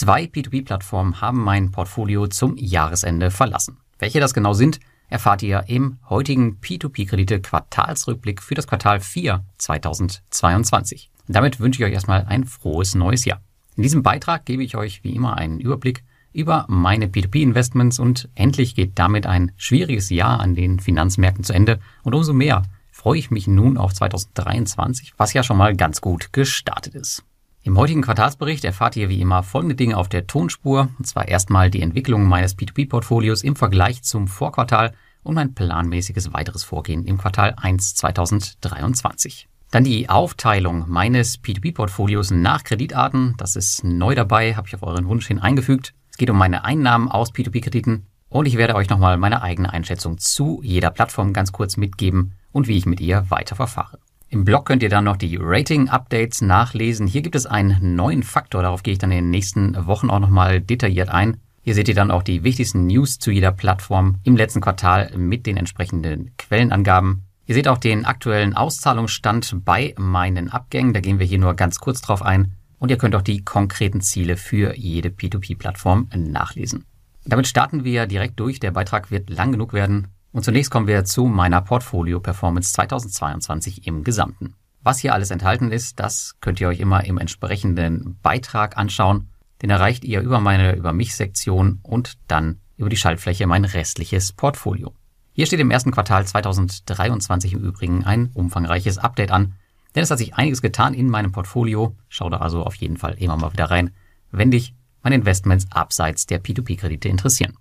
Zwei P2P-Plattformen haben mein Portfolio zum Jahresende verlassen. Welche das genau sind, erfahrt ihr im heutigen P2P-Kredite-Quartalsrückblick für das Quartal 4 2022. Damit wünsche ich euch erstmal ein frohes neues Jahr. In diesem Beitrag gebe ich euch wie immer einen Überblick über meine P2P-Investments und endlich geht damit ein schwieriges Jahr an den Finanzmärkten zu Ende und umso mehr freue ich mich nun auf 2023, was ja schon mal ganz gut gestartet ist. Im heutigen Quartalsbericht erfahrt ihr wie immer folgende Dinge auf der Tonspur, und zwar erstmal die Entwicklung meines P2P-Portfolios im Vergleich zum Vorquartal und mein planmäßiges weiteres Vorgehen im Quartal 1 2023. Dann die Aufteilung meines P2P-Portfolios nach Kreditarten, das ist neu dabei, habe ich auf euren Wunsch hin eingefügt. Es geht um meine Einnahmen aus P2P-Krediten und ich werde euch nochmal meine eigene Einschätzung zu jeder Plattform ganz kurz mitgeben und wie ich mit ihr weiter verfahre. Im Blog könnt ihr dann noch die Rating-Updates nachlesen. Hier gibt es einen neuen Faktor, darauf gehe ich dann in den nächsten Wochen auch nochmal detailliert ein. Hier seht ihr dann auch die wichtigsten News zu jeder Plattform im letzten Quartal mit den entsprechenden Quellenangaben. Ihr seht auch den aktuellen Auszahlungsstand bei meinen Abgängen, da gehen wir hier nur ganz kurz drauf ein. Und ihr könnt auch die konkreten Ziele für jede P2P-Plattform nachlesen. Damit starten wir direkt durch. Der Beitrag wird lang genug werden. Und zunächst kommen wir zu meiner Portfolio-Performance 2022 im Gesamten. Was hier alles enthalten ist, das könnt ihr euch immer im entsprechenden Beitrag anschauen. Den erreicht ihr über meine Über mich-Sektion und dann über die Schaltfläche mein restliches Portfolio. Hier steht im ersten Quartal 2023 im Übrigen ein umfangreiches Update an, denn es hat sich einiges getan in meinem Portfolio. Schau da also auf jeden Fall immer mal wieder rein, wenn dich meine Investments abseits der P2P-Kredite interessieren.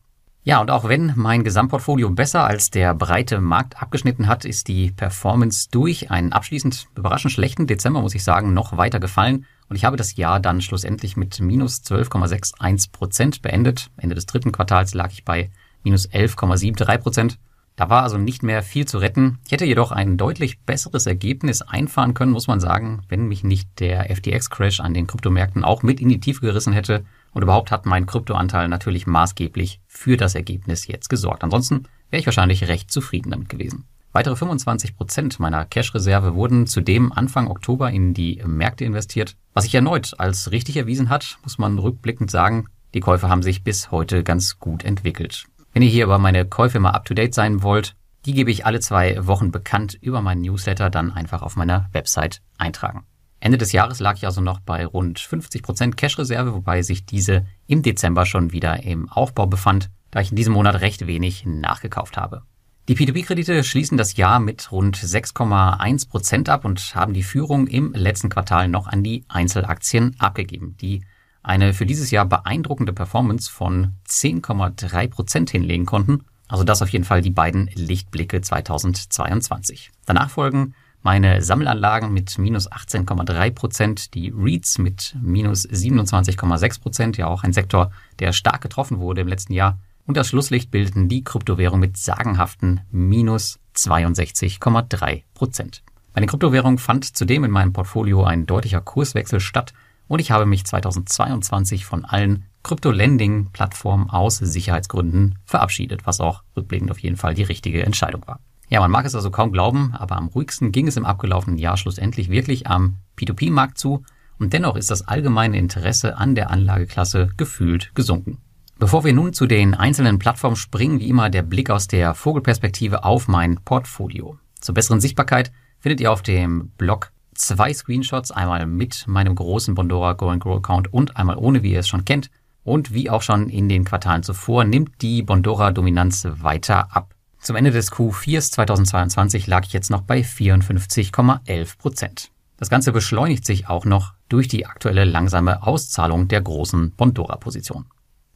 Ja, und auch wenn mein Gesamtportfolio besser als der breite Markt abgeschnitten hat, ist die Performance durch einen abschließend überraschend schlechten Dezember, muss ich sagen, noch weiter gefallen. Und ich habe das Jahr dann schlussendlich mit minus 12,61 Prozent beendet. Ende des dritten Quartals lag ich bei minus 11,73 Prozent. Da war also nicht mehr viel zu retten. Ich hätte jedoch ein deutlich besseres Ergebnis einfahren können, muss man sagen, wenn mich nicht der FTX-Crash an den Kryptomärkten auch mit in die Tiefe gerissen hätte. Und überhaupt hat mein Kryptoanteil natürlich maßgeblich für das Ergebnis jetzt gesorgt. Ansonsten wäre ich wahrscheinlich recht zufrieden damit gewesen. Weitere 25 Prozent meiner Cash-Reserve wurden zudem Anfang Oktober in die Märkte investiert. Was sich erneut als richtig erwiesen hat, muss man rückblickend sagen, die Käufe haben sich bis heute ganz gut entwickelt. Wenn ihr hier über meine Käufe mal up-to-date sein wollt, die gebe ich alle zwei Wochen bekannt über meinen Newsletter dann einfach auf meiner Website eintragen. Ende des Jahres lag ich also noch bei rund 50 Prozent Cash-Reserve, wobei sich diese im Dezember schon wieder im Aufbau befand, da ich in diesem Monat recht wenig nachgekauft habe. Die P2P-Kredite schließen das Jahr mit rund 6,1 Prozent ab und haben die Führung im letzten Quartal noch an die Einzelaktien abgegeben, die eine für dieses Jahr beeindruckende Performance von 10,3 Prozent hinlegen konnten. Also das auf jeden Fall die beiden Lichtblicke 2022. Danach folgen meine Sammelanlagen mit minus 18,3 Prozent, die REITs mit minus 27,6 Prozent, ja auch ein Sektor, der stark getroffen wurde im letzten Jahr. Und das Schlusslicht bildeten die Kryptowährungen mit sagenhaften minus 62,3 Prozent. Bei den Kryptowährungen fand zudem in meinem Portfolio ein deutlicher Kurswechsel statt und ich habe mich 2022 von allen Krypto-Lending-Plattformen aus Sicherheitsgründen verabschiedet, was auch rückblickend auf jeden Fall die richtige Entscheidung war. Ja, man mag es also kaum glauben, aber am ruhigsten ging es im abgelaufenen Jahr schlussendlich wirklich am P2P-Markt zu und dennoch ist das allgemeine Interesse an der Anlageklasse gefühlt gesunken. Bevor wir nun zu den einzelnen Plattformen springen, wie immer der Blick aus der Vogelperspektive auf mein Portfolio. Zur besseren Sichtbarkeit findet ihr auf dem Blog zwei Screenshots, einmal mit meinem großen Bondora Go and Grow Account und einmal ohne, wie ihr es schon kennt. Und wie auch schon in den Quartalen zuvor, nimmt die Bondora Dominanz weiter ab. Zum Ende des Q4 2022 lag ich jetzt noch bei 54,11 Prozent. Das Ganze beschleunigt sich auch noch durch die aktuelle langsame Auszahlung der großen Bondora-Position.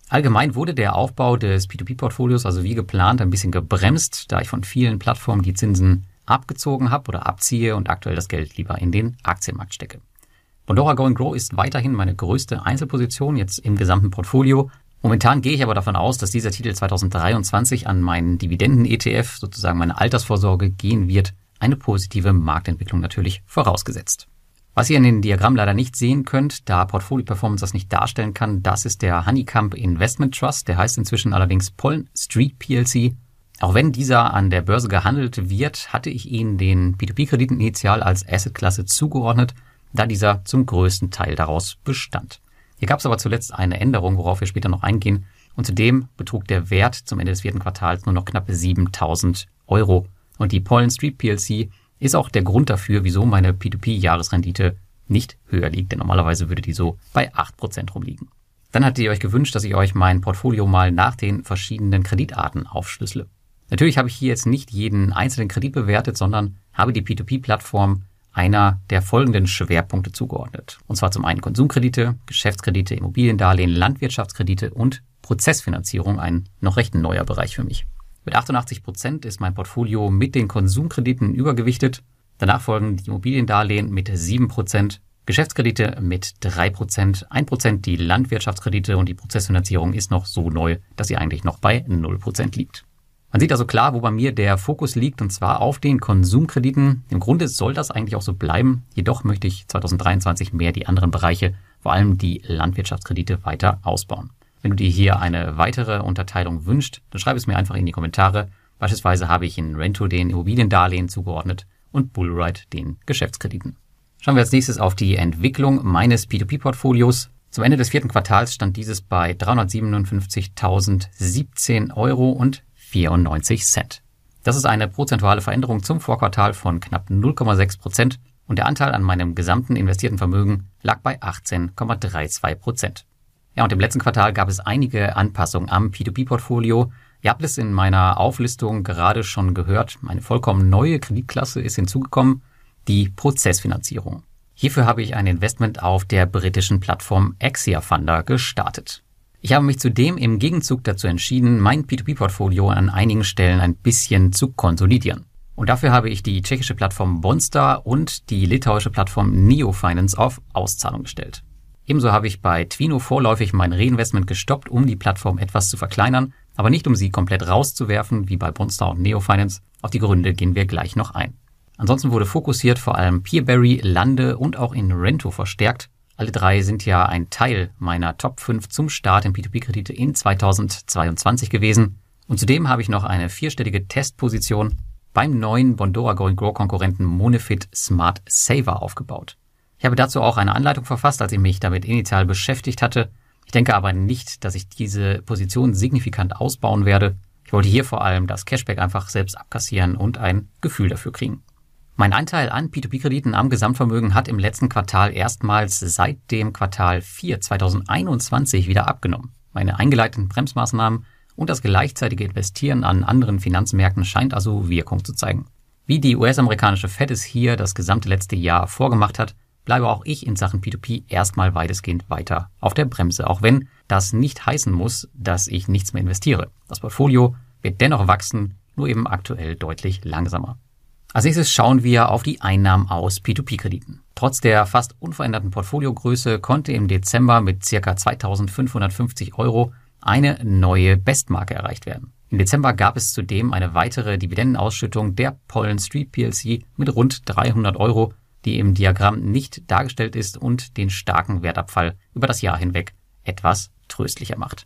Allgemein wurde der Aufbau des P2P-Portfolios also wie geplant ein bisschen gebremst, da ich von vielen Plattformen die Zinsen abgezogen habe oder abziehe und aktuell das Geld lieber in den Aktienmarkt stecke. Bondora Go Grow ist weiterhin meine größte Einzelposition jetzt im gesamten Portfolio Momentan gehe ich aber davon aus, dass dieser Titel 2023 an meinen Dividenden-ETF, sozusagen meine Altersvorsorge, gehen wird. Eine positive Marktentwicklung natürlich vorausgesetzt. Was ihr in den Diagramm leider nicht sehen könnt, da Portfolio Performance das nicht darstellen kann, das ist der Honeycomb Investment Trust. Der heißt inzwischen allerdings Pollen Street PLC. Auch wenn dieser an der Börse gehandelt wird, hatte ich ihn den P2P-Krediten initial als Assetklasse zugeordnet, da dieser zum größten Teil daraus bestand. Hier gab es aber zuletzt eine Änderung, worauf wir später noch eingehen. Und zudem betrug der Wert zum Ende des vierten Quartals nur noch knapp 7000 Euro. Und die Pollen Street PLC ist auch der Grund dafür, wieso meine P2P-Jahresrendite nicht höher liegt, denn normalerweise würde die so bei 8% rumliegen. Dann hattet ihr euch gewünscht, dass ich euch mein Portfolio mal nach den verschiedenen Kreditarten aufschlüssele. Natürlich habe ich hier jetzt nicht jeden einzelnen Kredit bewertet, sondern habe die P2P-Plattform einer der folgenden Schwerpunkte zugeordnet. Und zwar zum einen Konsumkredite, Geschäftskredite, Immobiliendarlehen, Landwirtschaftskredite und Prozessfinanzierung, ein noch recht neuer Bereich für mich. Mit 88 Prozent ist mein Portfolio mit den Konsumkrediten übergewichtet. Danach folgen die Immobiliendarlehen mit 7 Prozent, Geschäftskredite mit 3 Prozent, 1 Prozent die Landwirtschaftskredite und die Prozessfinanzierung ist noch so neu, dass sie eigentlich noch bei 0 Prozent liegt. Man sieht also klar, wo bei mir der Fokus liegt, und zwar auf den Konsumkrediten. Im Grunde soll das eigentlich auch so bleiben. Jedoch möchte ich 2023 mehr die anderen Bereiche, vor allem die Landwirtschaftskredite, weiter ausbauen. Wenn du dir hier eine weitere Unterteilung wünscht, dann schreib es mir einfach in die Kommentare. Beispielsweise habe ich in Rento den Immobiliendarlehen zugeordnet und Bullride den Geschäftskrediten. Schauen wir als nächstes auf die Entwicklung meines P2P-Portfolios. Zum Ende des vierten Quartals stand dieses bei 357.017 Euro und 94 Cent. Das ist eine prozentuale Veränderung zum Vorquartal von knapp 0,6 Prozent und der Anteil an meinem gesamten investierten Vermögen lag bei 18,32 Prozent. Ja, und im letzten Quartal gab es einige Anpassungen am P2P-Portfolio. Ihr habt es in meiner Auflistung gerade schon gehört. Eine vollkommen neue Kreditklasse ist hinzugekommen, die Prozessfinanzierung. Hierfür habe ich ein Investment auf der britischen Plattform Axia Funder gestartet. Ich habe mich zudem im Gegenzug dazu entschieden, mein P2P-Portfolio an einigen Stellen ein bisschen zu konsolidieren. Und dafür habe ich die tschechische Plattform Bonstar und die litauische Plattform Neofinance auf Auszahlung gestellt. Ebenso habe ich bei Twino vorläufig mein Reinvestment gestoppt, um die Plattform etwas zu verkleinern, aber nicht um sie komplett rauszuwerfen, wie bei Bonstar und Neofinance. Auf die Gründe gehen wir gleich noch ein. Ansonsten wurde fokussiert vor allem Peerberry, Lande und auch in Rento verstärkt alle drei sind ja ein Teil meiner Top 5 zum Start in P2P-Kredite in 2022 gewesen. Und zudem habe ich noch eine vierstellige Testposition beim neuen Bondora Going Grow Konkurrenten Monefit Smart Saver aufgebaut. Ich habe dazu auch eine Anleitung verfasst, als ich mich damit initial beschäftigt hatte. Ich denke aber nicht, dass ich diese Position signifikant ausbauen werde. Ich wollte hier vor allem das Cashback einfach selbst abkassieren und ein Gefühl dafür kriegen. Mein Anteil an P2P-Krediten am Gesamtvermögen hat im letzten Quartal erstmals seit dem Quartal 4 2021 wieder abgenommen. Meine eingeleiteten Bremsmaßnahmen und das gleichzeitige Investieren an anderen Finanzmärkten scheint also Wirkung zu zeigen. Wie die US-amerikanische Fed es hier das gesamte letzte Jahr vorgemacht hat, bleibe auch ich in Sachen P2P erstmal weitestgehend weiter auf der Bremse, auch wenn das nicht heißen muss, dass ich nichts mehr investiere. Das Portfolio wird dennoch wachsen, nur eben aktuell deutlich langsamer. Als nächstes schauen wir auf die Einnahmen aus P2P-Krediten. Trotz der fast unveränderten Portfoliogröße konnte im Dezember mit ca. 2550 Euro eine neue Bestmarke erreicht werden. Im Dezember gab es zudem eine weitere Dividendenausschüttung der Pollen Street PLC mit rund 300 Euro, die im Diagramm nicht dargestellt ist und den starken Wertabfall über das Jahr hinweg etwas tröstlicher macht.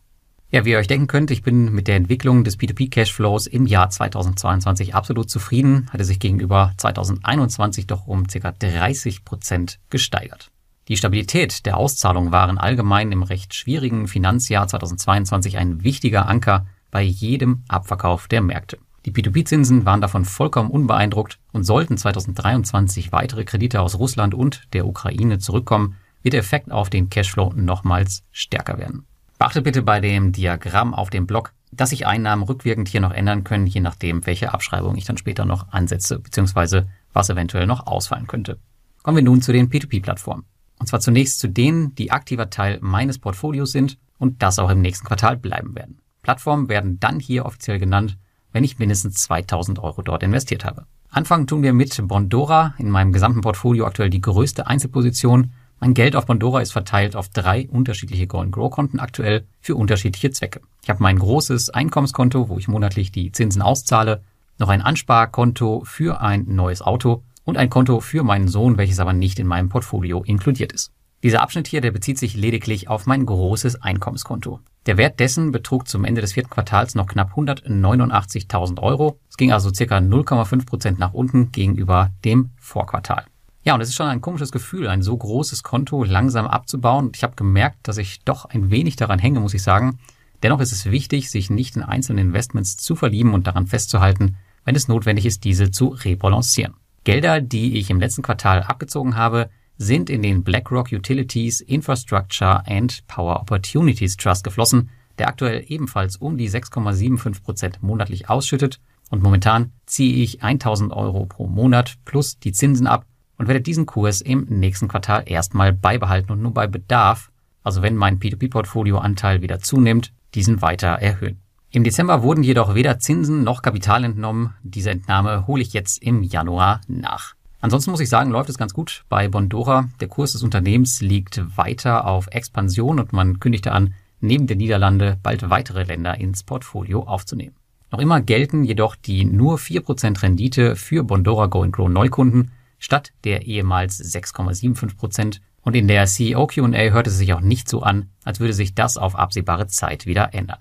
Ja, wie ihr euch denken könnt, ich bin mit der Entwicklung des P2P-Cashflows im Jahr 2022 absolut zufrieden, hatte sich gegenüber 2021 doch um ca. 30 Prozent gesteigert. Die Stabilität der Auszahlung waren allgemein im recht schwierigen Finanzjahr 2022 ein wichtiger Anker bei jedem Abverkauf der Märkte. Die P2P-Zinsen waren davon vollkommen unbeeindruckt und sollten 2023 weitere Kredite aus Russland und der Ukraine zurückkommen, wird der Effekt auf den Cashflow nochmals stärker werden. Beachtet bitte bei dem Diagramm auf dem Blog, dass sich Einnahmen rückwirkend hier noch ändern können, je nachdem, welche Abschreibung ich dann später noch ansetze, beziehungsweise was eventuell noch ausfallen könnte. Kommen wir nun zu den P2P-Plattformen. Und zwar zunächst zu denen, die aktiver Teil meines Portfolios sind und das auch im nächsten Quartal bleiben werden. Plattformen werden dann hier offiziell genannt, wenn ich mindestens 2000 Euro dort investiert habe. Anfangen tun wir mit Bondora, in meinem gesamten Portfolio aktuell die größte Einzelposition mein Geld auf Bondora ist verteilt auf drei unterschiedliche Go Grow Konten aktuell für unterschiedliche Zwecke. Ich habe mein großes Einkommenskonto, wo ich monatlich die Zinsen auszahle, noch ein Ansparkonto für ein neues Auto und ein Konto für meinen Sohn, welches aber nicht in meinem Portfolio inkludiert ist. Dieser Abschnitt hier, der bezieht sich lediglich auf mein großes Einkommenskonto. Der Wert dessen betrug zum Ende des vierten Quartals noch knapp 189.000 Euro. Es ging also circa 0,5 Prozent nach unten gegenüber dem Vorquartal. Ja, und es ist schon ein komisches Gefühl, ein so großes Konto langsam abzubauen. Und ich habe gemerkt, dass ich doch ein wenig daran hänge, muss ich sagen. Dennoch ist es wichtig, sich nicht in einzelne Investments zu verlieben und daran festzuhalten, wenn es notwendig ist, diese zu rebalancieren. Gelder, die ich im letzten Quartal abgezogen habe, sind in den BlackRock Utilities Infrastructure and Power Opportunities Trust geflossen, der aktuell ebenfalls um die 6,75 Prozent monatlich ausschüttet und momentan ziehe ich 1000 Euro pro Monat plus die Zinsen ab und werde diesen Kurs im nächsten Quartal erstmal beibehalten und nur bei Bedarf, also wenn mein P2P-Portfolio-Anteil wieder zunimmt, diesen weiter erhöhen. Im Dezember wurden jedoch weder Zinsen noch Kapital entnommen. Diese Entnahme hole ich jetzt im Januar nach. Ansonsten muss ich sagen, läuft es ganz gut bei Bondora. Der Kurs des Unternehmens liegt weiter auf Expansion und man kündigte an, neben der Niederlande bald weitere Länder ins Portfolio aufzunehmen. Noch immer gelten jedoch die nur 4% Rendite für Bondora Go Grow Neukunden statt der ehemals 6,75% und in der CEO Q&A hörte es sich auch nicht so an, als würde sich das auf absehbare Zeit wieder ändern.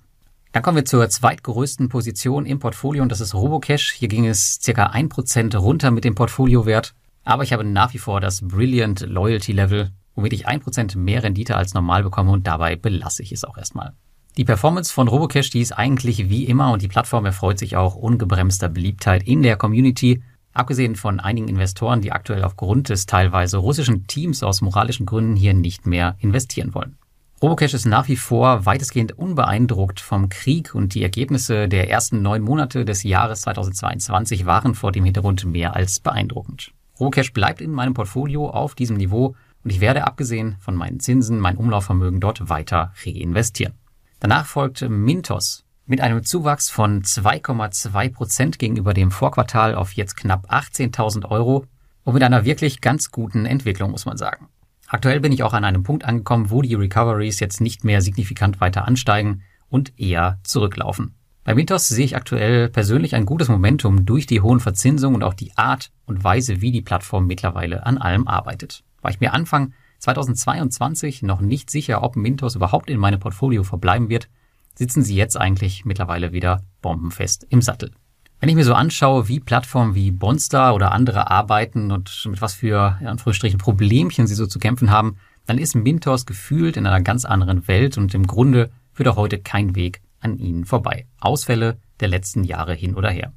Dann kommen wir zur zweitgrößten Position im Portfolio und das ist Robocash. Hier ging es circa 1% runter mit dem Portfoliowert, aber ich habe nach wie vor das Brilliant Loyalty Level, womit ich 1% mehr Rendite als normal bekomme und dabei belasse ich es auch erstmal. Die Performance von Robocash, die ist eigentlich wie immer und die Plattform erfreut sich auch ungebremster Beliebtheit in der Community Abgesehen von einigen Investoren, die aktuell aufgrund des teilweise russischen Teams aus moralischen Gründen hier nicht mehr investieren wollen. Robocash ist nach wie vor weitestgehend unbeeindruckt vom Krieg und die Ergebnisse der ersten neun Monate des Jahres 2022 waren vor dem Hintergrund mehr als beeindruckend. Robocash bleibt in meinem Portfolio auf diesem Niveau und ich werde abgesehen von meinen Zinsen mein Umlaufvermögen dort weiter reinvestieren. Danach folgt Mintos, mit einem Zuwachs von 2,2 Prozent gegenüber dem Vorquartal auf jetzt knapp 18.000 Euro und mit einer wirklich ganz guten Entwicklung, muss man sagen. Aktuell bin ich auch an einem Punkt angekommen, wo die Recoveries jetzt nicht mehr signifikant weiter ansteigen und eher zurücklaufen. Bei Mintos sehe ich aktuell persönlich ein gutes Momentum durch die hohen Verzinsungen und auch die Art und Weise, wie die Plattform mittlerweile an allem arbeitet. War ich mir Anfang 2022 noch nicht sicher, ob Mintos überhaupt in meinem Portfolio verbleiben wird, sitzen sie jetzt eigentlich mittlerweile wieder bombenfest im Sattel. Wenn ich mir so anschaue, wie Plattformen wie Bonstar oder andere arbeiten und mit was für, in Anführungsstrichen, Problemchen sie so zu kämpfen haben, dann ist Mintos gefühlt in einer ganz anderen Welt und im Grunde führt auch heute kein Weg an ihnen vorbei. Ausfälle der letzten Jahre hin oder her.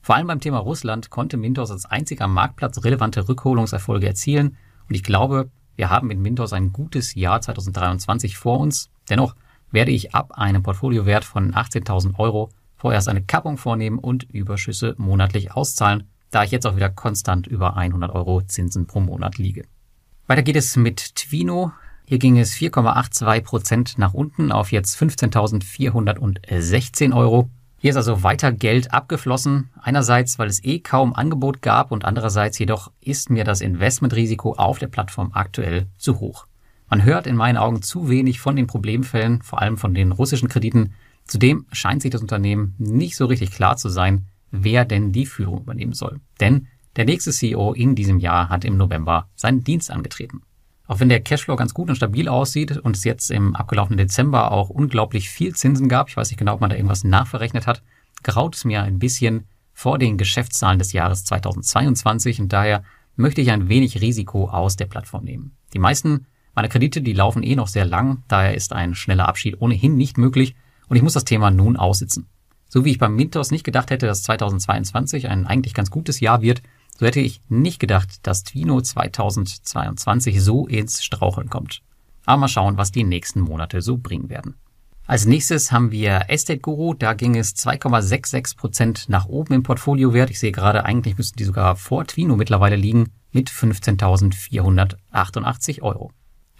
Vor allem beim Thema Russland konnte Mintos als einziger Marktplatz relevante Rückholungserfolge erzielen und ich glaube, wir haben in Mintos ein gutes Jahr 2023 vor uns. Dennoch werde ich ab einem Portfoliowert von 18.000 Euro vorerst eine Kappung vornehmen und Überschüsse monatlich auszahlen, da ich jetzt auch wieder konstant über 100 Euro Zinsen pro Monat liege. Weiter geht es mit Twino. Hier ging es 4,82 Prozent nach unten auf jetzt 15.416 Euro. Hier ist also weiter Geld abgeflossen. Einerseits, weil es eh kaum Angebot gab und andererseits jedoch ist mir das Investmentrisiko auf der Plattform aktuell zu hoch. Man hört in meinen Augen zu wenig von den Problemfällen, vor allem von den russischen Krediten. Zudem scheint sich das Unternehmen nicht so richtig klar zu sein, wer denn die Führung übernehmen soll. Denn der nächste CEO in diesem Jahr hat im November seinen Dienst angetreten. Auch wenn der Cashflow ganz gut und stabil aussieht und es jetzt im abgelaufenen Dezember auch unglaublich viel Zinsen gab, ich weiß nicht genau, ob man da irgendwas nachverrechnet hat, graut es mir ein bisschen vor den Geschäftszahlen des Jahres 2022 und daher möchte ich ein wenig Risiko aus der Plattform nehmen. Die meisten meine Kredite, die laufen eh noch sehr lang, daher ist ein schneller Abschied ohnehin nicht möglich und ich muss das Thema nun aussitzen. So wie ich beim Mintos nicht gedacht hätte, dass 2022 ein eigentlich ganz gutes Jahr wird, so hätte ich nicht gedacht, dass Twino 2022 so ins Straucheln kommt. Aber mal schauen, was die nächsten Monate so bringen werden. Als nächstes haben wir Estate Guru. Da ging es 2,66 Prozent nach oben im Portfoliowert. Ich sehe gerade, eigentlich müssten die sogar vor Twino mittlerweile liegen mit 15.488 Euro.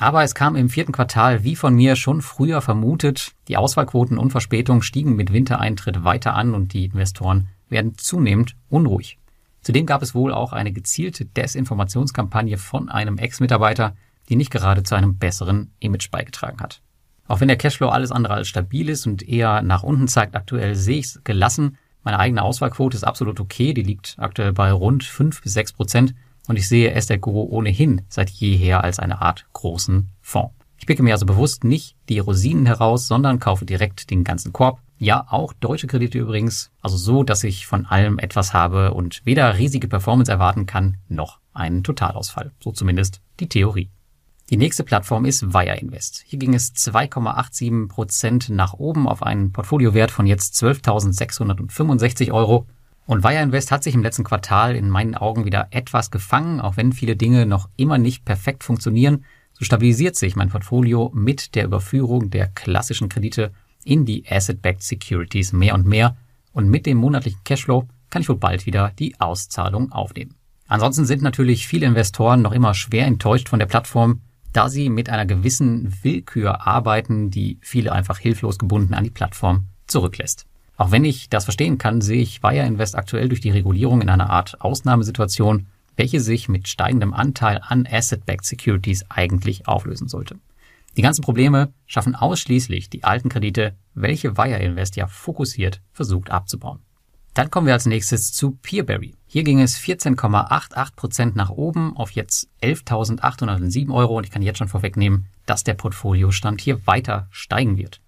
Aber es kam im vierten Quartal, wie von mir schon früher vermutet, die Auswahlquoten und Verspätungen stiegen mit Wintereintritt weiter an und die Investoren werden zunehmend unruhig. Zudem gab es wohl auch eine gezielte Desinformationskampagne von einem Ex-Mitarbeiter, die nicht gerade zu einem besseren Image beigetragen hat. Auch wenn der Cashflow alles andere als stabil ist und eher nach unten zeigt, aktuell sehe ich es gelassen. Meine eigene Auswahlquote ist absolut okay, die liegt aktuell bei rund 5 bis 6 Prozent und ich sehe Estate Guru ohnehin seit jeher als eine Art großen Fonds. Ich picke mir also bewusst nicht die Rosinen heraus, sondern kaufe direkt den ganzen Korb. Ja, auch deutsche Kredite übrigens. Also so, dass ich von allem etwas habe und weder riesige Performance erwarten kann, noch einen Totalausfall. So zumindest die Theorie. Die nächste Plattform ist Wire Invest. Hier ging es 2,87 Prozent nach oben auf einen Portfoliowert von jetzt 12.665 Euro. Und Wire Invest hat sich im letzten Quartal in meinen Augen wieder etwas gefangen, auch wenn viele Dinge noch immer nicht perfekt funktionieren. So stabilisiert sich mein Portfolio mit der Überführung der klassischen Kredite in die Asset-Backed Securities mehr und mehr. Und mit dem monatlichen Cashflow kann ich wohl bald wieder die Auszahlung aufnehmen. Ansonsten sind natürlich viele Investoren noch immer schwer enttäuscht von der Plattform, da sie mit einer gewissen Willkür arbeiten, die viele einfach hilflos gebunden an die Plattform zurücklässt. Auch wenn ich das verstehen kann, sehe ich Wire Invest aktuell durch die Regulierung in einer Art Ausnahmesituation, welche sich mit steigendem Anteil an Asset-Backed Securities eigentlich auflösen sollte. Die ganzen Probleme schaffen ausschließlich die alten Kredite, welche Wire Invest ja fokussiert versucht abzubauen. Dann kommen wir als nächstes zu Peerberry. Hier ging es 14,88% nach oben auf jetzt 11.807 Euro und ich kann jetzt schon vorwegnehmen, dass der Portfoliostand hier weiter steigen wird.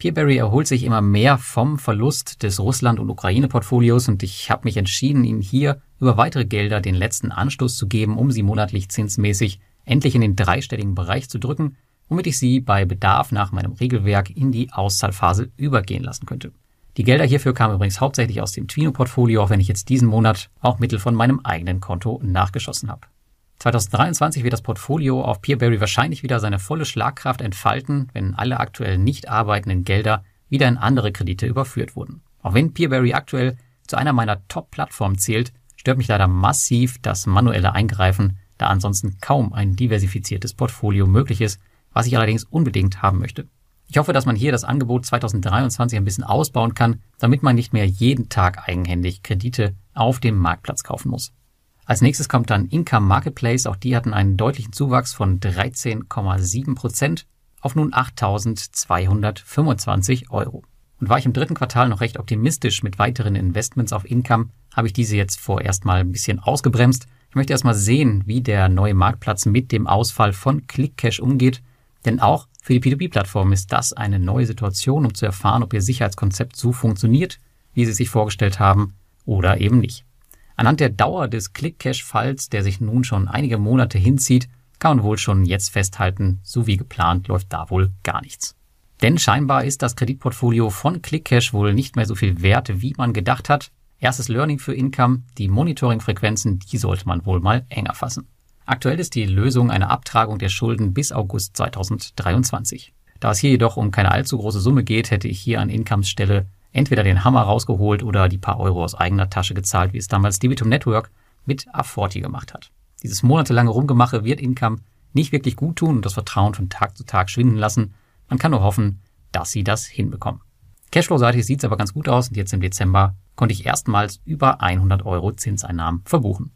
Peerberry erholt sich immer mehr vom Verlust des Russland- und Ukraine-Portfolios und ich habe mich entschieden, ihnen hier über weitere Gelder den letzten Anstoß zu geben, um sie monatlich zinsmäßig endlich in den dreistelligen Bereich zu drücken, womit ich sie bei Bedarf nach meinem Regelwerk in die Auszahlphase übergehen lassen könnte. Die Gelder hierfür kamen übrigens hauptsächlich aus dem Twino-Portfolio, auch wenn ich jetzt diesen Monat auch Mittel von meinem eigenen Konto nachgeschossen habe. 2023 wird das Portfolio auf Peerberry wahrscheinlich wieder seine volle Schlagkraft entfalten, wenn alle aktuell nicht arbeitenden Gelder wieder in andere Kredite überführt wurden. Auch wenn Peerberry aktuell zu einer meiner Top-Plattformen zählt, stört mich leider massiv das manuelle Eingreifen, da ansonsten kaum ein diversifiziertes Portfolio möglich ist, was ich allerdings unbedingt haben möchte. Ich hoffe, dass man hier das Angebot 2023 ein bisschen ausbauen kann, damit man nicht mehr jeden Tag eigenhändig Kredite auf dem Marktplatz kaufen muss. Als nächstes kommt dann Income Marketplace. Auch die hatten einen deutlichen Zuwachs von 13,7 Prozent auf nun 8.225 Euro. Und war ich im dritten Quartal noch recht optimistisch mit weiteren Investments auf Income, habe ich diese jetzt vorerst mal ein bisschen ausgebremst. Ich möchte erstmal sehen, wie der neue Marktplatz mit dem Ausfall von ClickCash umgeht denn auch für die P2P-Plattform ist das eine neue Situation, um zu erfahren, ob ihr Sicherheitskonzept so funktioniert, wie sie sich vorgestellt haben oder eben nicht. Anhand der Dauer des Click-Cache-Falls, der sich nun schon einige Monate hinzieht, kann man wohl schon jetzt festhalten, so wie geplant läuft da wohl gar nichts. Denn scheinbar ist das Kreditportfolio von ClickCash wohl nicht mehr so viel wert, wie man gedacht hat. Erstes Learning für Income, die Monitoring-Frequenzen, die sollte man wohl mal enger fassen. Aktuell ist die Lösung eine Abtragung der Schulden bis August 2023. Da es hier jedoch um keine allzu große Summe geht, hätte ich hier an Incomes Stelle entweder den Hammer rausgeholt oder die paar Euro aus eigener Tasche gezahlt, wie es damals Debitum Network mit A40 gemacht hat. Dieses monatelange Rumgemache wird Income nicht wirklich gut tun und das Vertrauen von Tag zu Tag schwinden lassen. Man kann nur hoffen, dass sie das hinbekommen. Cashflow-seitig sieht es aber ganz gut aus und jetzt im Dezember konnte ich erstmals über 100 Euro Zinseinnahmen verbuchen.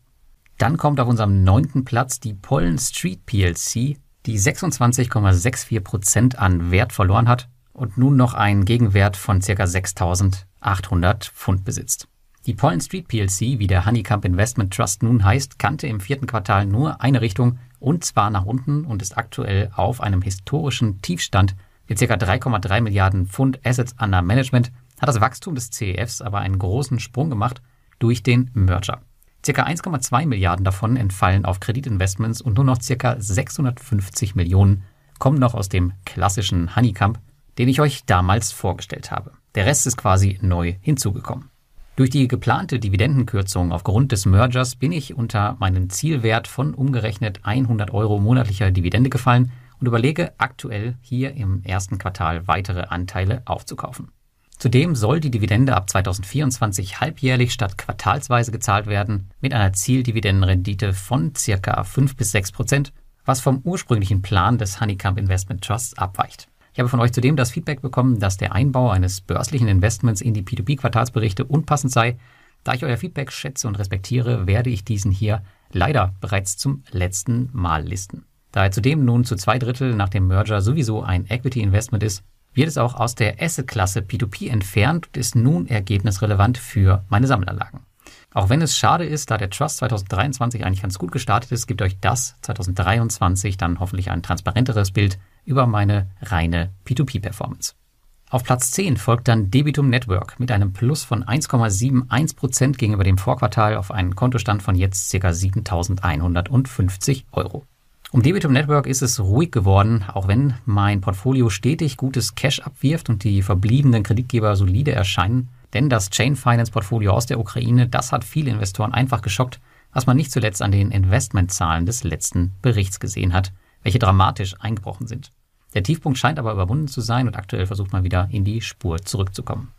Dann kommt auf unserem neunten Platz die Pollen Street PLC, die 26,64 Prozent an Wert verloren hat und nun noch einen Gegenwert von ca. 6.800 Pfund besitzt. Die Pollen Street PLC, wie der Honeycomb Investment Trust nun heißt, kannte im vierten Quartal nur eine Richtung und zwar nach unten und ist aktuell auf einem historischen Tiefstand mit ca. 3,3 Milliarden Pfund Assets under Management, hat das Wachstum des CEFs aber einen großen Sprung gemacht durch den Merger. Circa 1,2 Milliarden davon entfallen auf Kreditinvestments und nur noch circa 650 Millionen kommen noch aus dem klassischen Honeycomb, den ich euch damals vorgestellt habe. Der Rest ist quasi neu hinzugekommen. Durch die geplante Dividendenkürzung aufgrund des Mergers bin ich unter meinen Zielwert von umgerechnet 100 Euro monatlicher Dividende gefallen und überlege aktuell hier im ersten Quartal weitere Anteile aufzukaufen. Zudem soll die Dividende ab 2024 halbjährlich statt quartalsweise gezahlt werden, mit einer Zieldividendenrendite von circa 5 bis 6 Prozent, was vom ursprünglichen Plan des Honeycomb Investment Trusts abweicht. Ich habe von euch zudem das Feedback bekommen, dass der Einbau eines börslichen Investments in die P2P-Quartalsberichte unpassend sei. Da ich euer Feedback schätze und respektiere, werde ich diesen hier leider bereits zum letzten Mal listen. Da er zudem nun zu zwei Drittel nach dem Merger sowieso ein Equity Investment ist, wird es auch aus der Asset-Klasse P2P entfernt und ist nun ergebnisrelevant für meine Sammelanlagen. Auch wenn es schade ist, da der Trust 2023 eigentlich ganz gut gestartet ist, gibt euch das 2023 dann hoffentlich ein transparenteres Bild, über meine reine P2P-Performance. Auf Platz 10 folgt dann Debitum Network mit einem Plus von 1,71% gegenüber dem Vorquartal auf einen Kontostand von jetzt ca. 7.150 Euro. Um Debitum Network ist es ruhig geworden, auch wenn mein Portfolio stetig gutes Cash abwirft und die verbliebenen Kreditgeber solide erscheinen. Denn das Chain Finance Portfolio aus der Ukraine, das hat viele Investoren einfach geschockt, was man nicht zuletzt an den Investmentzahlen des letzten Berichts gesehen hat, welche dramatisch eingebrochen sind. Der Tiefpunkt scheint aber überwunden zu sein und aktuell versucht man wieder in die Spur zurückzukommen.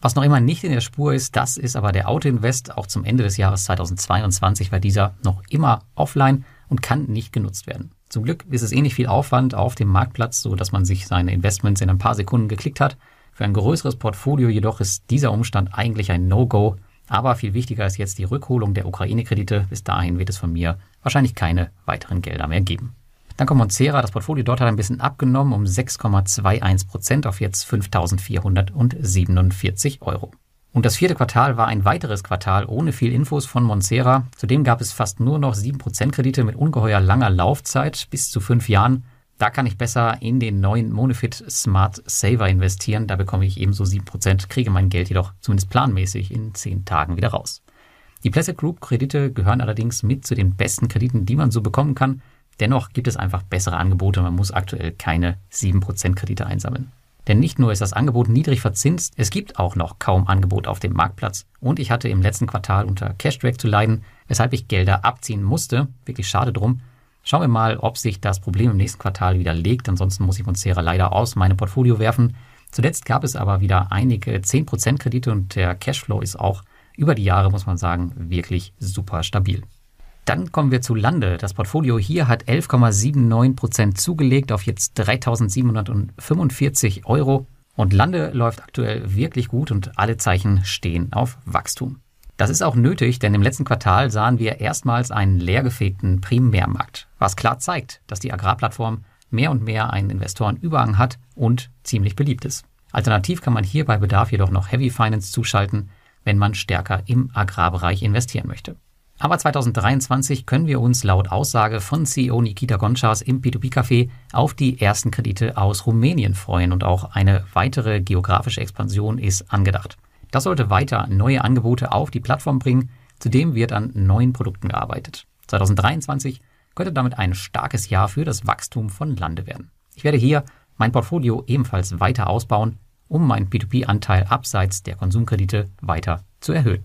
Was noch immer nicht in der Spur ist, das ist aber der Autoinvest. Auch zum Ende des Jahres 2022 war dieser noch immer offline und kann nicht genutzt werden. Zum Glück ist es ähnlich viel Aufwand auf dem Marktplatz, so dass man sich seine Investments in ein paar Sekunden geklickt hat. Für ein größeres Portfolio jedoch ist dieser Umstand eigentlich ein No-Go. Aber viel wichtiger ist jetzt die Rückholung der Ukraine-Kredite. Bis dahin wird es von mir wahrscheinlich keine weiteren Gelder mehr geben. Dann kommt Moncera, das Portfolio dort hat ein bisschen abgenommen um 6,21 Prozent auf jetzt 5.447 Euro. Und das vierte Quartal war ein weiteres Quartal ohne viel Infos von Monsera. Zudem gab es fast nur noch 7% Kredite mit ungeheuer langer Laufzeit bis zu fünf Jahren. Da kann ich besser in den neuen Monofit Smart Saver investieren. Da bekomme ich ebenso 7%, kriege mein Geld jedoch zumindest planmäßig in 10 Tagen wieder raus. Die Placid Group Kredite gehören allerdings mit zu den besten Krediten, die man so bekommen kann. Dennoch gibt es einfach bessere Angebote. Man muss aktuell keine 7% Kredite einsammeln. Denn nicht nur ist das Angebot niedrig verzinst, es gibt auch noch kaum Angebot auf dem Marktplatz. Und ich hatte im letzten Quartal unter Cashdrag zu leiden, weshalb ich Gelder abziehen musste. Wirklich schade drum. Schauen wir mal, ob sich das Problem im nächsten Quartal wieder legt. Ansonsten muss ich Monsera leider aus meinem Portfolio werfen. Zuletzt gab es aber wieder einige 10% Kredite und der Cashflow ist auch über die Jahre, muss man sagen, wirklich super stabil. Dann kommen wir zu Lande. Das Portfolio hier hat 11,79% zugelegt auf jetzt 3.745 Euro. Und Lande läuft aktuell wirklich gut und alle Zeichen stehen auf Wachstum. Das ist auch nötig, denn im letzten Quartal sahen wir erstmals einen leergefegten Primärmarkt, was klar zeigt, dass die Agrarplattform mehr und mehr einen Investorenüberhang hat und ziemlich beliebt ist. Alternativ kann man hier bei Bedarf jedoch noch Heavy Finance zuschalten, wenn man stärker im Agrarbereich investieren möchte. Aber 2023 können wir uns laut Aussage von CEO Nikita Gonchas im P2P-Café auf die ersten Kredite aus Rumänien freuen und auch eine weitere geografische Expansion ist angedacht. Das sollte weiter neue Angebote auf die Plattform bringen, zudem wird an neuen Produkten gearbeitet. 2023 könnte damit ein starkes Jahr für das Wachstum von Lande werden. Ich werde hier mein Portfolio ebenfalls weiter ausbauen, um meinen P2P-Anteil abseits der Konsumkredite weiter zu erhöhen.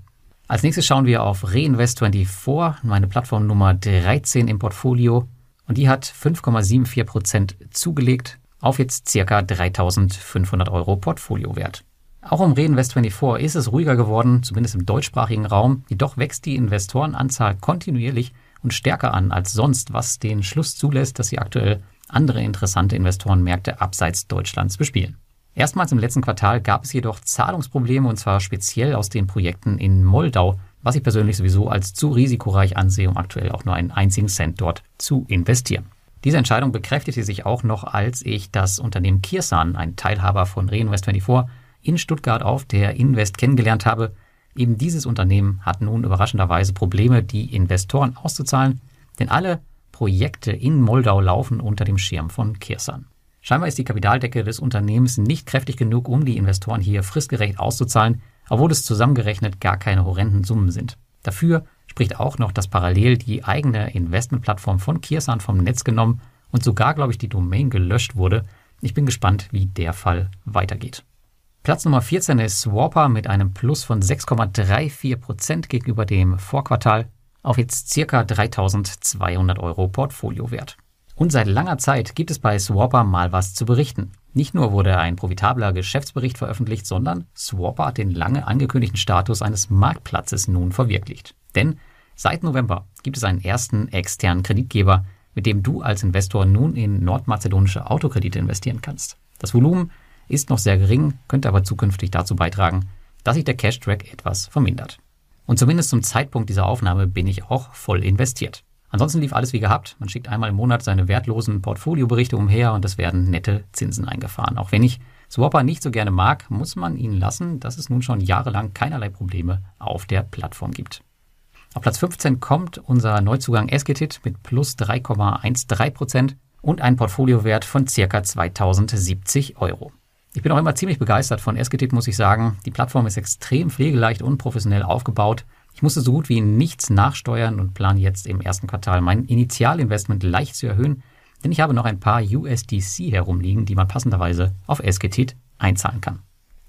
Als nächstes schauen wir auf Reinvest24, meine Plattform Nummer 13 im Portfolio. Und die hat 5,74% zugelegt auf jetzt circa 3500 Euro Portfoliowert. Auch um Reinvest24 ist es ruhiger geworden, zumindest im deutschsprachigen Raum. Jedoch wächst die Investorenanzahl kontinuierlich und stärker an als sonst, was den Schluss zulässt, dass sie aktuell andere interessante Investorenmärkte abseits Deutschlands bespielen. Erstmals im letzten Quartal gab es jedoch Zahlungsprobleme und zwar speziell aus den Projekten in Moldau, was ich persönlich sowieso als zu risikoreich ansehe, um aktuell auch nur einen einzigen Cent dort zu investieren. Diese Entscheidung bekräftigte sich auch noch, als ich das Unternehmen Kirsan, ein Teilhaber von Reinvest24, in Stuttgart auf der Invest kennengelernt habe. Eben dieses Unternehmen hat nun überraschenderweise Probleme, die Investoren auszuzahlen, denn alle Projekte in Moldau laufen unter dem Schirm von Kirsan. Scheinbar ist die Kapitaldecke des Unternehmens nicht kräftig genug, um die Investoren hier fristgerecht auszuzahlen, obwohl es zusammengerechnet gar keine horrenden Summen sind. Dafür spricht auch noch, dass parallel die eigene Investmentplattform von Kirsan vom Netz genommen und sogar, glaube ich, die Domain gelöscht wurde. Ich bin gespannt, wie der Fall weitergeht. Platz Nummer 14 ist Swapper mit einem Plus von 6,34% gegenüber dem Vorquartal auf jetzt circa 3200 Euro Portfoliowert. Und seit langer Zeit gibt es bei Swapper mal was zu berichten. Nicht nur wurde ein profitabler Geschäftsbericht veröffentlicht, sondern Swapper hat den lange angekündigten Status eines Marktplatzes nun verwirklicht. Denn seit November gibt es einen ersten externen Kreditgeber, mit dem du als Investor nun in nordmazedonische Autokredite investieren kannst. Das Volumen ist noch sehr gering, könnte aber zukünftig dazu beitragen, dass sich der Cash-Track etwas vermindert. Und zumindest zum Zeitpunkt dieser Aufnahme bin ich auch voll investiert. Ansonsten lief alles wie gehabt. Man schickt einmal im Monat seine wertlosen Portfolioberichte umher und es werden nette Zinsen eingefahren. Auch wenn ich Swapper nicht so gerne mag, muss man ihn lassen, dass es nun schon jahrelang keinerlei Probleme auf der Plattform gibt. Auf Platz 15 kommt unser Neuzugang Esketit mit plus 3,13%. und einen Portfoliowert von ca. 2070 Euro. Ich bin auch immer ziemlich begeistert von Esketit, muss ich sagen. Die Plattform ist extrem pflegeleicht und professionell aufgebaut. Ich musste so gut wie nichts nachsteuern und plane jetzt im ersten Quartal mein Initialinvestment leicht zu erhöhen, denn ich habe noch ein paar USDC herumliegen, die man passenderweise auf Esketit einzahlen kann.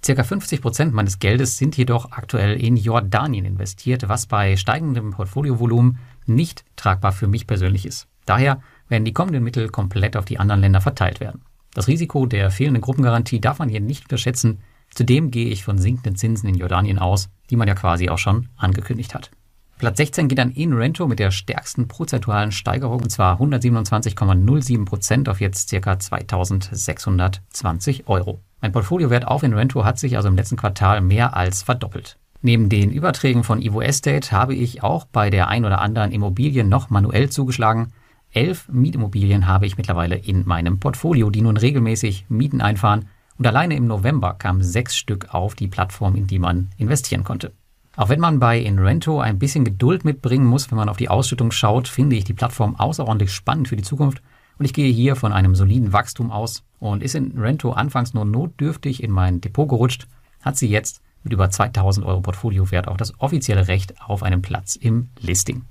Circa 50 Prozent meines Geldes sind jedoch aktuell in Jordanien investiert, was bei steigendem Portfoliovolumen nicht tragbar für mich persönlich ist. Daher werden die kommenden Mittel komplett auf die anderen Länder verteilt werden. Das Risiko der fehlenden Gruppengarantie darf man hier nicht unterschätzen. Zudem gehe ich von sinkenden Zinsen in Jordanien aus, die man ja quasi auch schon angekündigt hat. Platz 16 geht an InRento mit der stärksten prozentualen Steigerung, und zwar 127,07 Prozent auf jetzt ca. 2620 Euro. Mein Portfoliowert auf InRento hat sich also im letzten Quartal mehr als verdoppelt. Neben den Überträgen von Ivo Estate habe ich auch bei der ein oder anderen Immobilie noch manuell zugeschlagen. Elf Mietimmobilien habe ich mittlerweile in meinem Portfolio, die nun regelmäßig Mieten einfahren. Und alleine im November kamen sechs Stück auf die Plattform, in die man investieren konnte. Auch wenn man bei Inrento ein bisschen Geduld mitbringen muss, wenn man auf die Ausschüttung schaut, finde ich die Plattform außerordentlich spannend für die Zukunft. Und ich gehe hier von einem soliden Wachstum aus. Und ist Inrento anfangs nur notdürftig in mein Depot gerutscht, hat sie jetzt mit über 2000 Euro Portfoliowert auch das offizielle Recht auf einen Platz im Listing.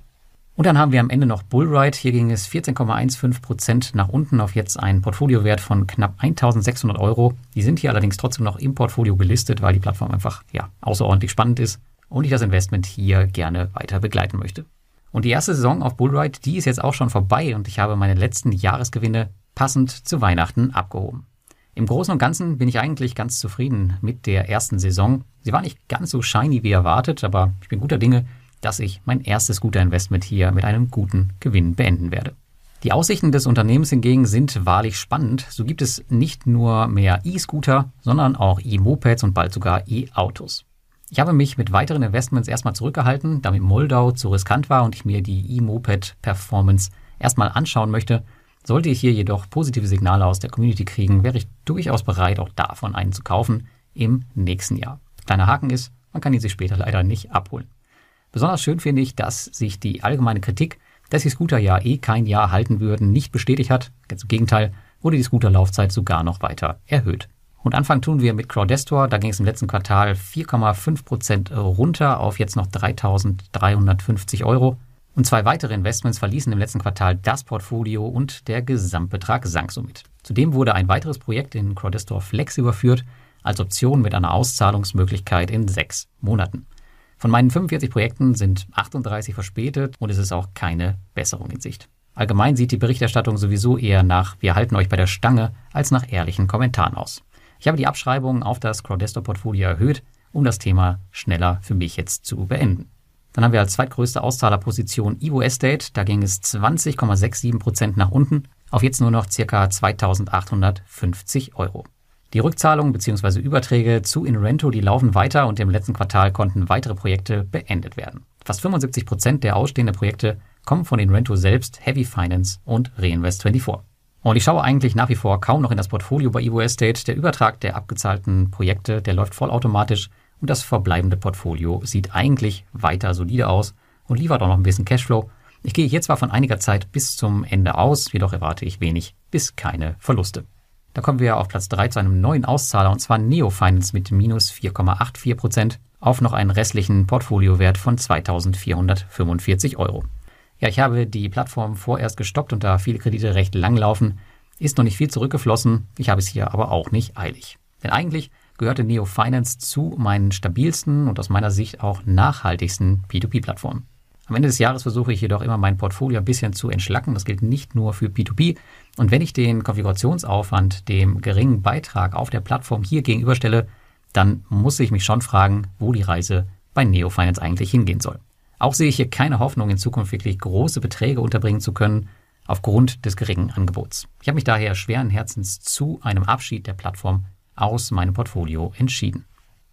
Und dann haben wir am Ende noch Bullride. Hier ging es 14,15 Prozent nach unten auf jetzt einen Portfoliowert von knapp 1600 Euro. Die sind hier allerdings trotzdem noch im Portfolio gelistet, weil die Plattform einfach ja, außerordentlich spannend ist und ich das Investment hier gerne weiter begleiten möchte. Und die erste Saison auf Bullride, die ist jetzt auch schon vorbei und ich habe meine letzten Jahresgewinne passend zu Weihnachten abgehoben. Im Großen und Ganzen bin ich eigentlich ganz zufrieden mit der ersten Saison. Sie war nicht ganz so shiny wie erwartet, aber ich bin guter Dinge, dass ich mein erstes guter Investment hier mit einem guten Gewinn beenden werde. Die Aussichten des Unternehmens hingegen sind wahrlich spannend. So gibt es nicht nur mehr E-Scooter, sondern auch E-Mopeds und bald sogar E-Autos. Ich habe mich mit weiteren Investments erstmal zurückgehalten, damit Moldau zu riskant war und ich mir die E-Moped-Performance erstmal anschauen möchte. Sollte ich hier jedoch positive Signale aus der Community kriegen, wäre ich durchaus bereit, auch davon einen zu kaufen im nächsten Jahr. Kleiner Haken ist, man kann ihn sich später leider nicht abholen. Besonders schön finde ich, dass sich die allgemeine Kritik, dass die Scooter ja eh kein Jahr halten würden, nicht bestätigt hat. Ganz im Gegenteil, wurde die Scooterlaufzeit sogar noch weiter erhöht. Und Anfang tun wir mit Crowdestor. Da ging es im letzten Quartal 4,5 Prozent runter auf jetzt noch 3.350 Euro. Und zwei weitere Investments verließen im letzten Quartal das Portfolio und der Gesamtbetrag sank somit. Zudem wurde ein weiteres Projekt in Crowdestor Flex überführt, als Option mit einer Auszahlungsmöglichkeit in sechs Monaten. Von meinen 45 Projekten sind 38 verspätet und es ist auch keine Besserung in Sicht. Allgemein sieht die Berichterstattung sowieso eher nach Wir halten euch bei der Stange als nach ehrlichen Kommentaren aus. Ich habe die Abschreibungen auf das Crowdestor-Portfolio erhöht, um das Thema schneller für mich jetzt zu beenden. Dann haben wir als zweitgrößte Auszahlerposition Ivo Estate. Da ging es 20,67% nach unten auf jetzt nur noch ca. 2850 Euro. Die Rückzahlungen bzw. Überträge zu Inrento, die laufen weiter und im letzten Quartal konnten weitere Projekte beendet werden. Fast 75 Prozent der ausstehenden Projekte kommen von Inrento selbst, Heavy Finance und Reinvest24. Und ich schaue eigentlich nach wie vor kaum noch in das Portfolio bei Evo Estate. Der Übertrag der abgezahlten Projekte, der läuft vollautomatisch und das verbleibende Portfolio sieht eigentlich weiter solide aus und liefert auch noch ein bisschen Cashflow. Ich gehe hier zwar von einiger Zeit bis zum Ende aus, jedoch erwarte ich wenig bis keine Verluste. Da kommen wir auf Platz 3 zu einem neuen Auszahler und zwar Neo Finance mit minus 4,84 Prozent auf noch einen restlichen Portfoliowert von 2445 Euro. Ja, ich habe die Plattform vorerst gestoppt und da viele Kredite recht lang laufen, ist noch nicht viel zurückgeflossen. Ich habe es hier aber auch nicht eilig. Denn eigentlich gehörte Neo Finance zu meinen stabilsten und aus meiner Sicht auch nachhaltigsten P2P-Plattformen. Am Ende des Jahres versuche ich jedoch immer mein Portfolio ein bisschen zu entschlacken. Das gilt nicht nur für P2P. Und wenn ich den Konfigurationsaufwand dem geringen Beitrag auf der Plattform hier gegenüberstelle, dann muss ich mich schon fragen, wo die Reise bei Neo Finance eigentlich hingehen soll. Auch sehe ich hier keine Hoffnung, in Zukunft wirklich große Beträge unterbringen zu können, aufgrund des geringen Angebots. Ich habe mich daher schweren Herzens zu einem Abschied der Plattform aus meinem Portfolio entschieden.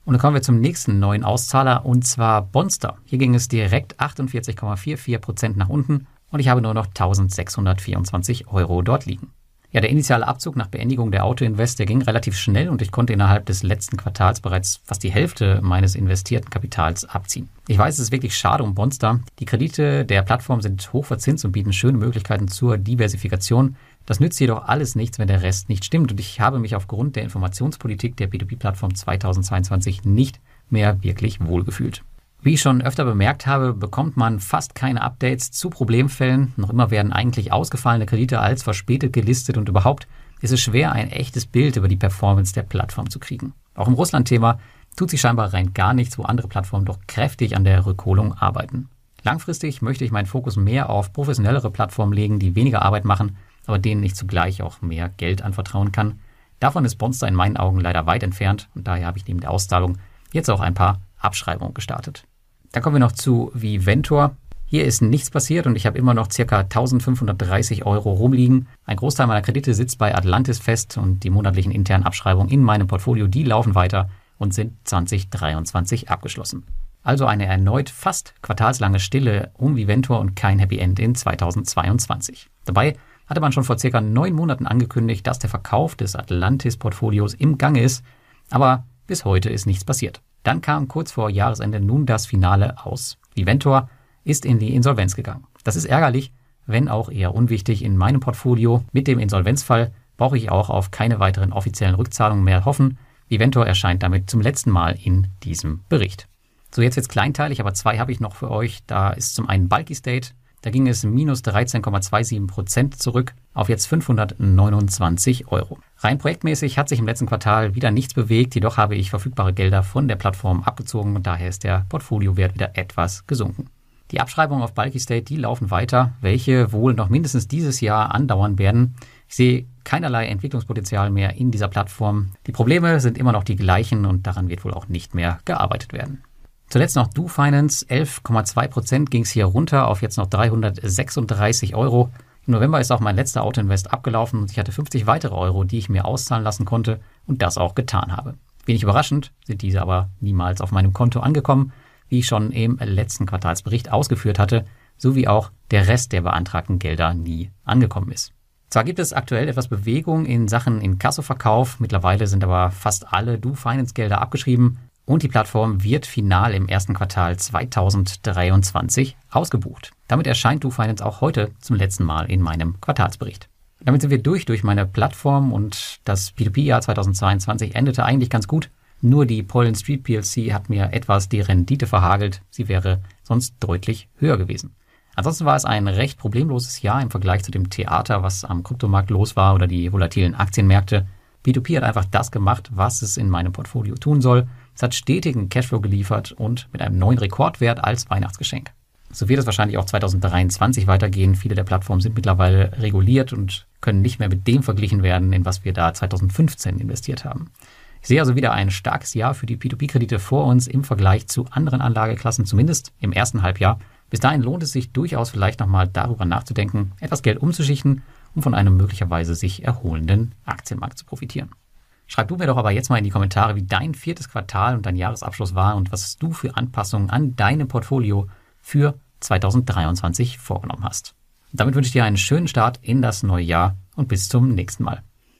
Und dann kommen wir zum nächsten neuen Auszahler und zwar Bonster. Hier ging es direkt 48,44 Prozent nach unten und ich habe nur noch 1624 Euro dort liegen. Ja, der initiale Abzug nach Beendigung der Autoinvest, der ging relativ schnell und ich konnte innerhalb des letzten Quartals bereits fast die Hälfte meines investierten Kapitals abziehen. Ich weiß, es ist wirklich schade um Bonster. Die Kredite der Plattform sind hoch verzinst und bieten schöne Möglichkeiten zur Diversifikation. Das nützt jedoch alles nichts, wenn der Rest nicht stimmt und ich habe mich aufgrund der Informationspolitik der P2P-Plattform 2022 nicht mehr wirklich wohlgefühlt. Wie ich schon öfter bemerkt habe, bekommt man fast keine Updates zu Problemfällen. Noch immer werden eigentlich ausgefallene Kredite als verspätet gelistet und überhaupt ist es schwer, ein echtes Bild über die Performance der Plattform zu kriegen. Auch im Russland-Thema tut sich scheinbar rein gar nichts, wo andere Plattformen doch kräftig an der Rückholung arbeiten. Langfristig möchte ich meinen Fokus mehr auf professionellere Plattformen legen, die weniger Arbeit machen aber denen ich zugleich auch mehr Geld anvertrauen kann. Davon ist Bonster in meinen Augen leider weit entfernt und daher habe ich neben der Auszahlung jetzt auch ein paar Abschreibungen gestartet. Dann kommen wir noch zu Viventor. Hier ist nichts passiert und ich habe immer noch ca. 1530 Euro rumliegen. Ein Großteil meiner Kredite sitzt bei Atlantis fest und die monatlichen internen Abschreibungen in meinem Portfolio, die laufen weiter und sind 2023 abgeschlossen. Also eine erneut fast quartalslange Stille um Viventor und kein Happy End in 2022. Dabei hatte man schon vor circa neun Monaten angekündigt, dass der Verkauf des Atlantis-Portfolios im Gange ist, aber bis heute ist nichts passiert. Dann kam kurz vor Jahresende nun das Finale aus. Viventor ist in die Insolvenz gegangen. Das ist ärgerlich, wenn auch eher unwichtig in meinem Portfolio. Mit dem Insolvenzfall brauche ich auch auf keine weiteren offiziellen Rückzahlungen mehr hoffen. Viventor erscheint damit zum letzten Mal in diesem Bericht. So, jetzt jetzt kleinteilig, aber zwei habe ich noch für euch. Da ist zum einen Bulky State, da ging es minus 13,27 Prozent zurück auf jetzt 529 Euro. Rein projektmäßig hat sich im letzten Quartal wieder nichts bewegt, jedoch habe ich verfügbare Gelder von der Plattform abgezogen und daher ist der Portfoliowert wieder etwas gesunken. Die Abschreibungen auf Bulky State, die laufen weiter, welche wohl noch mindestens dieses Jahr andauern werden. Ich sehe keinerlei Entwicklungspotenzial mehr in dieser Plattform. Die Probleme sind immer noch die gleichen und daran wird wohl auch nicht mehr gearbeitet werden. Zuletzt noch Do Finance, 11,2 Prozent ging es hier runter auf jetzt noch 336 Euro. Im November ist auch mein letzter Autoinvest abgelaufen und ich hatte 50 weitere Euro, die ich mir auszahlen lassen konnte und das auch getan habe. Wenig überraschend sind diese aber niemals auf meinem Konto angekommen, wie ich schon im letzten Quartalsbericht ausgeführt hatte, sowie auch der Rest der beantragten Gelder nie angekommen ist. Zwar gibt es aktuell etwas Bewegung in Sachen Inkassoverkauf, mittlerweile sind aber fast alle Do Finance Gelder abgeschrieben und die Plattform wird final im ersten Quartal 2023 ausgebucht. Damit erscheint DoFinance auch heute zum letzten Mal in meinem Quartalsbericht. Damit sind wir durch durch meine Plattform und das P2P-Jahr 2022 endete eigentlich ganz gut. Nur die Pollen Street PLC hat mir etwas die Rendite verhagelt. Sie wäre sonst deutlich höher gewesen. Ansonsten war es ein recht problemloses Jahr im Vergleich zu dem Theater, was am Kryptomarkt los war oder die volatilen Aktienmärkte. P2P hat einfach das gemacht, was es in meinem Portfolio tun soll. Es hat stetigen Cashflow geliefert und mit einem neuen Rekordwert als Weihnachtsgeschenk. So wird es wahrscheinlich auch 2023 weitergehen. Viele der Plattformen sind mittlerweile reguliert und können nicht mehr mit dem verglichen werden, in was wir da 2015 investiert haben. Ich sehe also wieder ein starkes Jahr für die P2P-Kredite vor uns im Vergleich zu anderen Anlageklassen, zumindest im ersten Halbjahr. Bis dahin lohnt es sich durchaus vielleicht nochmal darüber nachzudenken, etwas Geld umzuschichten, um von einem möglicherweise sich erholenden Aktienmarkt zu profitieren. Schreib du mir doch aber jetzt mal in die Kommentare, wie dein viertes Quartal und dein Jahresabschluss war und was du für Anpassungen an deinem Portfolio für 2023 vorgenommen hast. damit wünsche ich dir einen schönen Start in das neue Jahr und bis zum nächsten Mal.